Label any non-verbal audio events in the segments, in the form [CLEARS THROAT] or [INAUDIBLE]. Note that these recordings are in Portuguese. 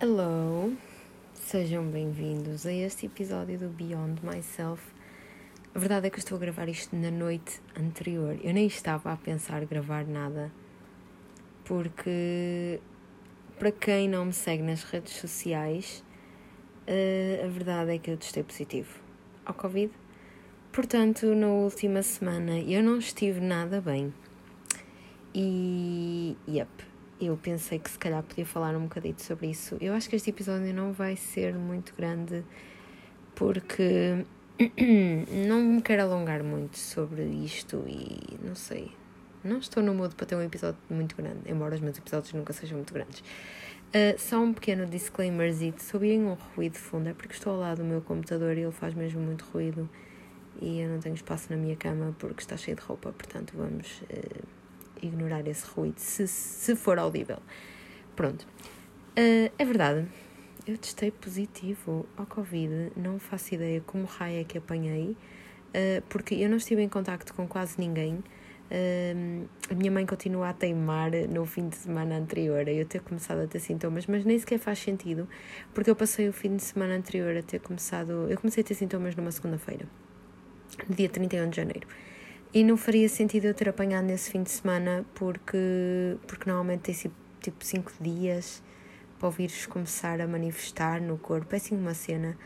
Hello, sejam bem-vindos a este episódio do Beyond Myself. A verdade é que eu estou a gravar isto na noite anterior. Eu nem estava a pensar gravar nada, porque para quem não me segue nas redes sociais, uh, a verdade é que eu testei positivo ao Covid. Portanto, na última semana eu não estive nada bem. E, yep, eu pensei que se calhar podia falar um bocadito sobre isso. Eu acho que este episódio não vai ser muito grande porque [CLEARS THROAT] não me quero alongar muito sobre isto e não sei. Não estou no modo para ter um episódio muito grande, embora os meus episódios nunca sejam muito grandes. Uh, só um pequeno disclaimer: se ouvirem um ruído de fundo é porque estou ao lado do meu computador e ele faz mesmo muito ruído e eu não tenho espaço na minha cama porque está cheio de roupa, portanto vamos. Uh, ignorar esse ruído, se, se for audível. Pronto. Uh, é verdade, eu testei positivo ao Covid, não faço ideia como raio é que apanhei, uh, porque eu não estive em contacto com quase ninguém. Uh, a minha mãe continua a teimar no fim de semana anterior a eu ter começado a ter sintomas, mas nem sequer faz sentido, porque eu passei o fim de semana anterior a ter começado. Eu comecei a ter sintomas numa segunda-feira, dia 31 de janeiro. E não faria sentido eu ter apanhado nesse fim de semana porque, porque normalmente tem sido tipo 5 dias para o vírus começar a manifestar no corpo. É assim uma cena.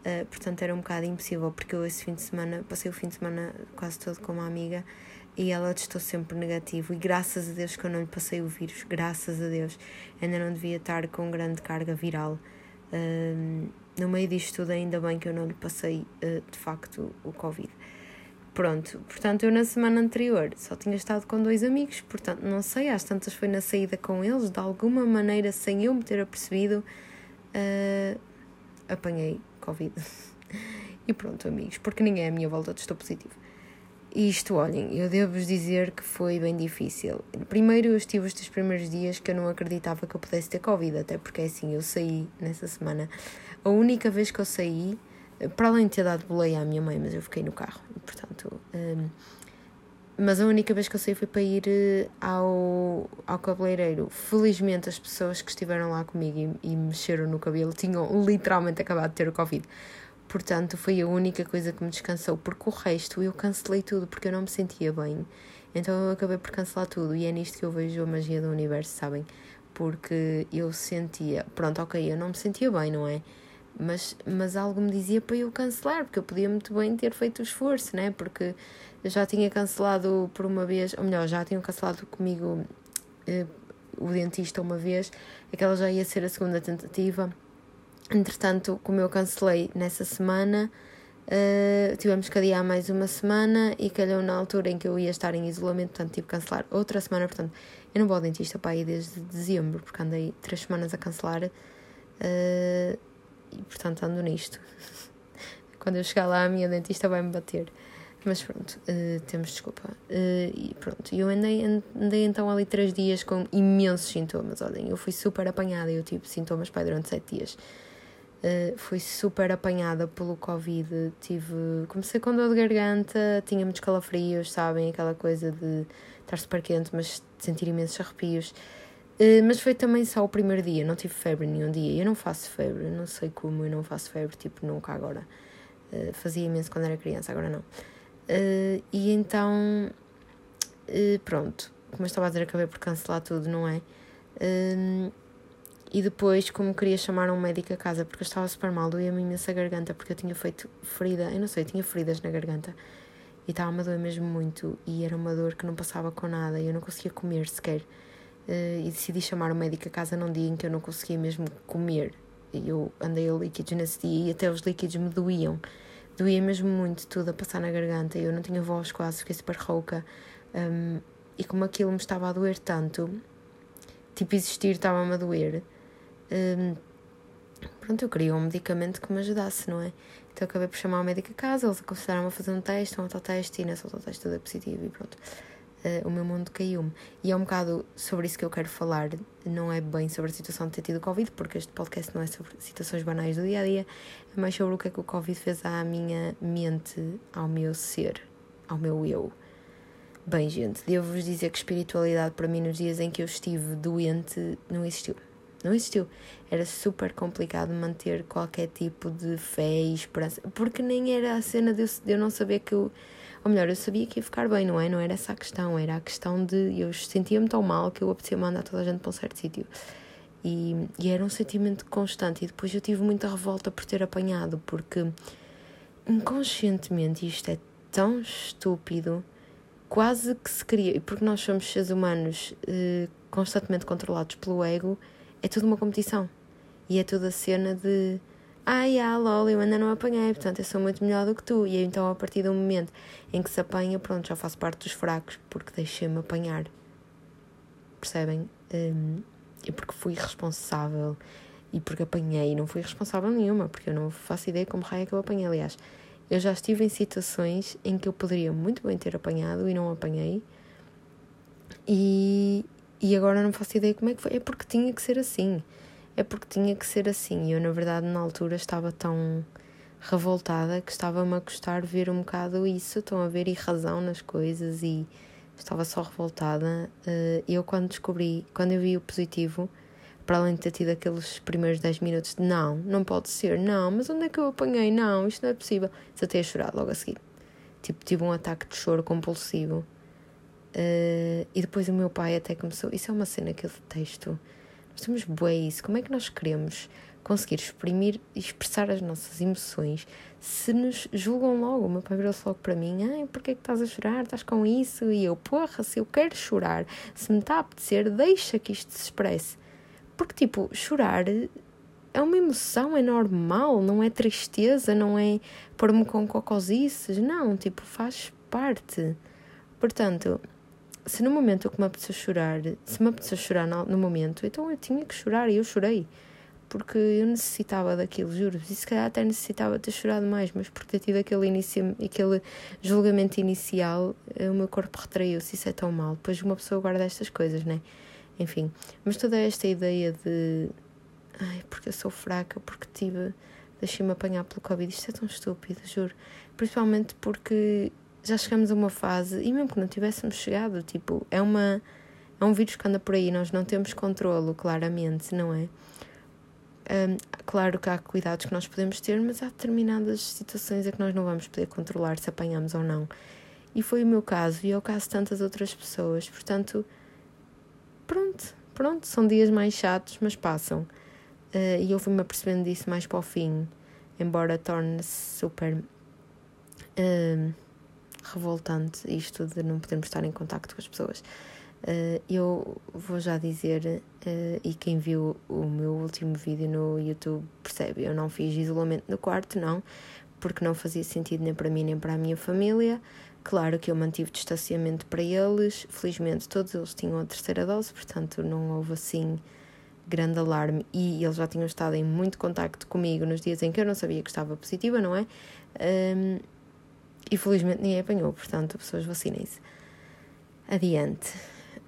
Uh, portanto, era um bocado impossível porque eu esse fim de semana, passei o fim de semana quase todo com uma amiga e ela testou sempre negativo. E graças a Deus que eu não lhe passei o vírus, graças a Deus. Ainda não devia estar com grande carga viral. Uh, no meio disto tudo, ainda bem que eu não lhe passei uh, de facto o Covid. Pronto, portanto, eu na semana anterior só tinha estado com dois amigos, portanto, não sei, às tantas foi na saída com eles, de alguma maneira, sem eu me ter apercebido, uh, apanhei Covid. [LAUGHS] e pronto, amigos, porque ninguém à minha volta testou positivo. E isto, olhem, eu devo-vos dizer que foi bem difícil. Primeiro, eu estive estes primeiros dias que eu não acreditava que eu pudesse ter Covid, até porque assim, eu saí nessa semana. A única vez que eu saí para além de ter dado boleia à minha mãe, mas eu fiquei no carro, portanto. Um, mas a única vez que eu saí foi para ir eh, ao, ao cabeleireiro. Felizmente, as pessoas que estiveram lá comigo e, e mexeram no cabelo tinham literalmente acabado de ter o Covid. Portanto, foi a única coisa que me descansou, porque o resto eu cancelei tudo porque eu não me sentia bem. Então eu acabei por cancelar tudo e é nisto que eu vejo a magia do universo, sabem? Porque eu sentia, pronto, ok, eu não me sentia bem, não é? Mas, mas algo me dizia para eu cancelar, porque eu podia muito bem ter feito o esforço, né? Porque eu já tinha cancelado por uma vez, ou melhor, já tinham cancelado comigo eh, o dentista uma vez, aquela já ia ser a segunda tentativa. Entretanto, como eu cancelei nessa semana, uh, tivemos que adiar mais uma semana e calhou na altura em que eu ia estar em isolamento, portanto tive que cancelar outra semana. Portanto, eu não vou ao dentista para ir desde dezembro, porque andei três semanas a cancelar. Uh, e portanto ando nisto. [LAUGHS] Quando eu chegar lá, a minha dentista vai me bater. Mas pronto, uh, temos desculpa. Uh, e pronto, eu andei, andei então ali três dias com imensos sintomas. Olhem, eu fui super apanhada, eu tive sintomas para durante sete dias. Uh, fui super apanhada pelo Covid. Tive, comecei com dor de garganta, tinha muitos calafrios, sabem? Aquela coisa de estar super quente, mas sentir imensos arrepios. Uh, mas foi também só o primeiro dia, não tive febre nenhum dia. Eu não faço febre, não sei como eu não faço febre, tipo, nunca agora. Uh, fazia imenso quando era criança, agora não. Uh, e então, pronto, como eu estava a dizer, acabei por cancelar tudo, não é? e depois, como queria chamar um médico a casa, porque eu estava super mal, doía-me imensa garganta, porque eu tinha feito ferida, eu não sei, eu tinha feridas na garganta. E estava-me a doer mesmo muito, e era uma dor que não passava com nada, e eu não conseguia comer sequer. Uh, e decidi chamar o médico a casa num dia em que eu não conseguia mesmo comer. Eu andei a líquidos nesse dia e até os líquidos me doíam. Doía mesmo muito tudo a passar na garganta. Eu não tinha voz quase, fiquei super rouca. Um, e como aquilo me estava a doer tanto, tipo, existir estava-me a doer. Um, pronto, eu queria um medicamento que me ajudasse, não é? Então acabei por chamar o médico a casa, eles aconselharam-me a fazer um teste, um autoteste, e nesse autoteste tudo é positivo e pronto uh, o meu mundo caiu-me. E é um bocado sobre isso que eu quero falar, não é bem sobre a situação de ter tido Covid, porque este podcast não é sobre situações banais do dia a dia, é mais sobre o que é que o Covid fez à minha mente, ao meu ser, ao meu eu. Bem, gente, devo-vos dizer que espiritualidade para mim nos dias em que eu estive doente não existiu. não existiu. Era super complicado manter qualquer tipo de fé e esperança, porque nem era a cena de eu, de eu não saber que eu. Ou melhor, eu sabia que ia ficar bem, não é? Não era essa a questão, era a questão de eu sentia-me tão mal que eu apetecia mandar toda a gente para um certo sítio. E, e era um sentimento constante. E depois eu tive muita revolta por ter apanhado, porque inconscientemente isto é tão estúpido, quase que se cria. Porque nós somos seres humanos eh, constantemente controlados pelo ego, é tudo uma competição. E é toda a cena de ai, ah, lol, eu ainda não apanhei, portanto eu sou muito melhor do que tu. E então, a partir do momento em que se apanha, pronto, já faço parte dos fracos, porque deixei-me apanhar. Percebem? Um, e porque fui responsável e porque apanhei, não fui responsável nenhuma, porque eu não faço ideia como raio é que eu apanhei. Aliás, eu já estive em situações em que eu poderia muito bem ter apanhado e não apanhei. E, e agora não faço ideia como é que foi. É porque tinha que ser assim é porque tinha que ser assim. Eu, na verdade, na altura estava tão revoltada que estava-me a custar ver um bocado isso. Estão a ver e razão nas coisas e estava só revoltada. Eh, eu, quando descobri, quando eu vi o positivo, para além de ter tido aqueles primeiros 10 minutos de não, não pode ser, não, mas onde é que eu apanhei? Não, isto não é possível. Desatei a chorar logo a seguir. Tipo, tive um ataque de choro compulsivo. Uh, e depois o meu pai até começou. Isso é uma cena que eu detesto nós temos bué isso. Como é que nós queremos conseguir exprimir e expressar as nossas emoções se nos julgam logo? O meu pai virou-se logo para mim: Ai, porquê é que estás a chorar? Estás com isso? E eu, porra, se eu quero chorar, se me está a apetecer, deixa que isto se expresse. Porque, tipo, chorar é uma emoção, é normal, não é tristeza, não é pôr-me com cocosices, não, tipo, faz parte. Portanto, se no momento eu que me apeteceu chorar, se me apeteceu chorar no, momento, então eu tinha que chorar e eu chorei. Porque eu necessitava daquilo, juro. E se calhar até necessitava ter chorado mais, mas por ter tido aquele, inicio, aquele julgamento inicial, eh, o meu corpo retraiu-se. Isso é tão mal. Depois uma pessoa guarda estas coisas, né? Enfim. Mas toda esta ideia de. Ai, porque eu sou fraca, porque tive. Deixei-me apanhar pelo Covid. Isto é tão estúpido, juro. Principalmente porque já chegamos a uma fase, e mesmo que não tivéssemos chegado, tipo, é uma é um vírus que anda por aí, nós não temos controlo, claramente, não é? Um, claro que há cuidados que nós podemos ter, mas há determinadas situações em que nós não vamos poder controlar se apanhamos ou não. E foi o meu caso, e é o caso de tantas outras pessoas. Portanto, pronto, pronto, são dias mais chatos, mas passam. Uh, e eu fui-me apercebendo disso mais para o fim, embora torne-se super. Uh, revoltante isto de não podermos estar em contacto com as pessoas. Uh, eu vou já dizer, uh, e quem viu o meu último vídeo no YouTube percebe, eu não fiz isolamento no quarto, não, porque não fazia sentido nem para mim nem para a minha família. Claro que eu mantive distanciamento para eles, felizmente todos eles tinham a terceira dose, portanto não houve assim grande alarme e eles já tinham estado em muito contacto comigo nos dias em que eu não sabia que estava positiva, não é? Um, ehm, e felizmente ninguém apanhou, portanto, pessoas vacinem-se. Adiante.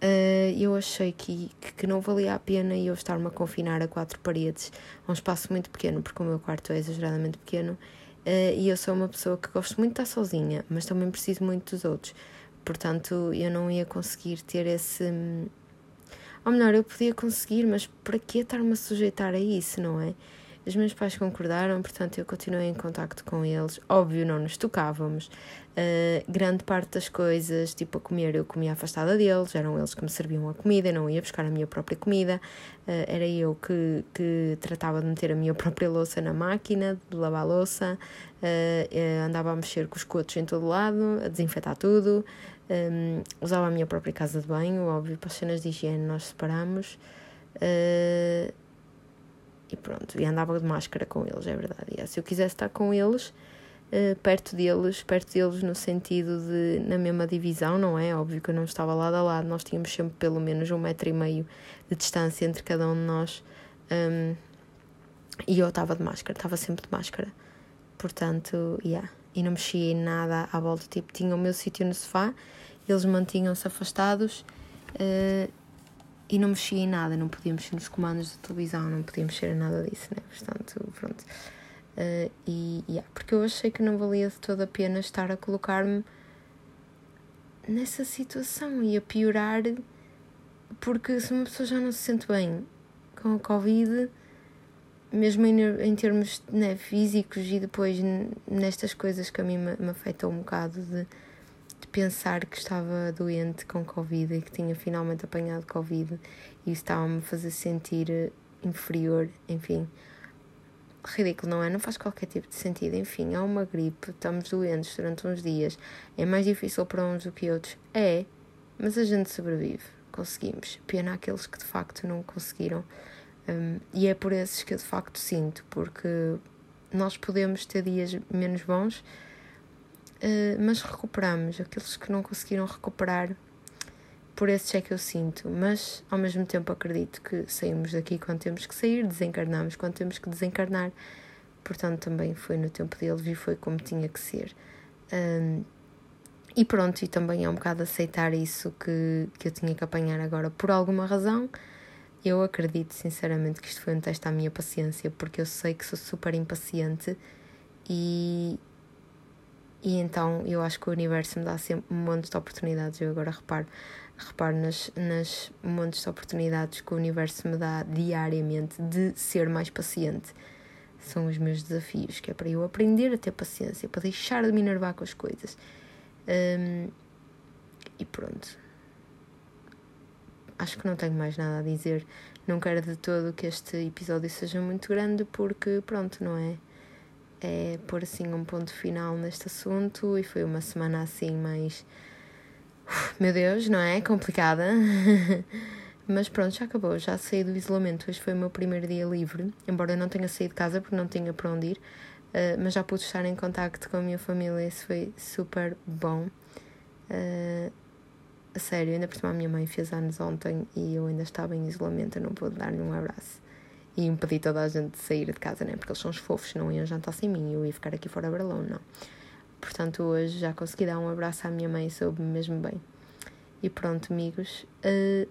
Uh, eu achei que, que não valia a pena eu estar-me a confinar a quatro paredes, a um espaço muito pequeno, porque o meu quarto é exageradamente pequeno, uh, e eu sou uma pessoa que gosto muito de estar sozinha, mas também preciso muito dos outros. Portanto, eu não ia conseguir ter esse. Ou melhor, eu podia conseguir, mas para que estar-me a sujeitar a isso, não é? Os meus pais concordaram, portanto eu continuei em contacto com eles. Óbvio, não nos tocávamos. Uh, grande parte das coisas, tipo a comer, eu comia afastada deles, eram eles que me serviam a comida, eu não ia buscar a minha própria comida. Uh, era eu que, que tratava de meter a minha [LAUGHS] própria louça na máquina, de lavar a louça. Uh, andava a mexer com os cotos em todo lado, a desinfetar tudo. Um, usava a minha própria casa de banho, óbvio, para as cenas de higiene nós separamos. Uh, e pronto, e andava de máscara com eles, é verdade. E, se eu quisesse estar com eles, uh, perto deles, perto deles no sentido de na mesma divisão, não é? Óbvio que eu não estava lado a lado, nós tínhamos sempre pelo menos um metro e meio de distância entre cada um de nós. Um, e eu estava de máscara, estava sempre de máscara. Portanto, yeah. E não mexia em nada à volta, tipo, tinha o meu sítio no sofá, eles mantinham-se afastados. Uh, e não mexia em nada, não podia mexer nos comandos da televisão, não podia mexer em nada disso, né? Portanto, pronto. Uh, e, yeah, porque eu achei que não valia de toda a pena estar a colocar-me nessa situação e a piorar, porque se uma pessoa já não se sente bem com a Covid, mesmo em, em termos né, físicos e depois nestas coisas que a mim me, me afetam um bocado de, pensar que estava doente com Covid e que tinha finalmente apanhado Covid e isso estava-me a fazer sentir eh, inferior, enfim. Ridículo, não é? Não faz qualquer tipo de sentido. Enfim, é uma gripe, estamos doentes durante uns dias, é mais difícil para uns do que outros. É, mas a gente sobrevive, conseguimos. Pena aqueles que de facto não conseguiram. Um, e é por esses que eu de facto sinto, porque nós podemos ter dias menos bons, uh, mas recuperamos. Aqueles que não conseguiram recuperar, por esses é que eu sinto. Mas ao mesmo tempo acredito que saímos daqui quando temos que sair, desencarnamos quando temos que desencarnar. Portanto, também foi no tempo deles e foi como tinha que ser. Um, e pronto, e também é um bocado aceitar isso que, que eu tinha que apanhar agora por alguma razão eu acredito sinceramente que isto foi um teste à minha paciência, porque eu sei que sou super impaciente e, e então eu acho que o universo me dá sempre um monte de oportunidades. Eu agora reparo, reparo nas, nas montes de oportunidades que o universo me dá diariamente de ser mais paciente. São os meus desafios, que é para eu aprender a ter paciência, para deixar de me enervar com as coisas. Um, e pronto acho que não tenho mais nada a dizer. Não quero de todo que este episódio seja muito grande, porque, pronto, não é? É pôr assim um ponto final neste assunto e foi uma semana assim mais. Meu Deus, não é? Complicada. [LAUGHS] Mas pronto, já acabou, já saí do isolamento. Hoje foi o meu primeiro dia livre, embora eu não tenha saído de casa porque não tinha para onde ir, uh, mas já pude estar em contacto com a minha família, isso foi super bom. Uh, a sério, ainda por cima a minha mãe fez anos ontem e eu ainda estava em isolamento, eu não pude dar-lhe um abraço. E impedi toda a gente de sair de casa, né? Porque eles são os fofos, não iam jantar sem mim, eu ia ficar aqui fora baralão, não. Portanto, hoje já consegui dar um abraço à minha mãe, soube-me mesmo bem. E pronto, amigos, uh,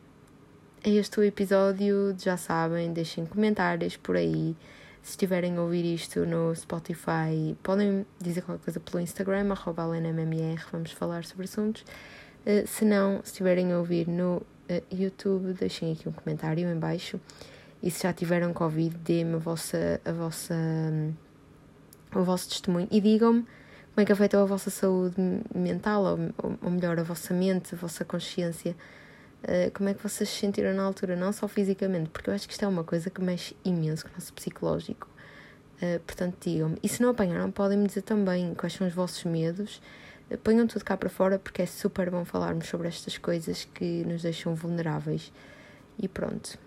este o episódio, já sabem, deixem comentários por aí. Se estiverem a ouvir isto no Spotify, podem dizer qualquer coisa pelo Instagram, arroba vamos falar sobre assuntos. Uh, se não, se estiverem a ouvir no uh, YouTube, deixem aqui um comentário em baixo. E se já tiveram Covid, dê-me a vossa, a vossa, um, o vosso testemunho e digam-me como é que afetou a vossa saúde mental, ou, ou melhor, a vossa mente, a vossa consciência. Uh, como é que vocês se sentiram na altura, não só fisicamente, porque eu acho que isto é uma coisa que mexe imenso com o nosso psicológico. Uh, portanto, digam-me. E se não apanharam, podem me dizer também quais são os vossos medos ponham tudo cá para fora porque é super bom falarmos sobre estas coisas que nos deixam vulneráveis. E pronto.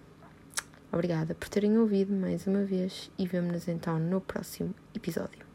Obrigada por terem ouvido mais uma vez e vemo-nos então no próximo episódio.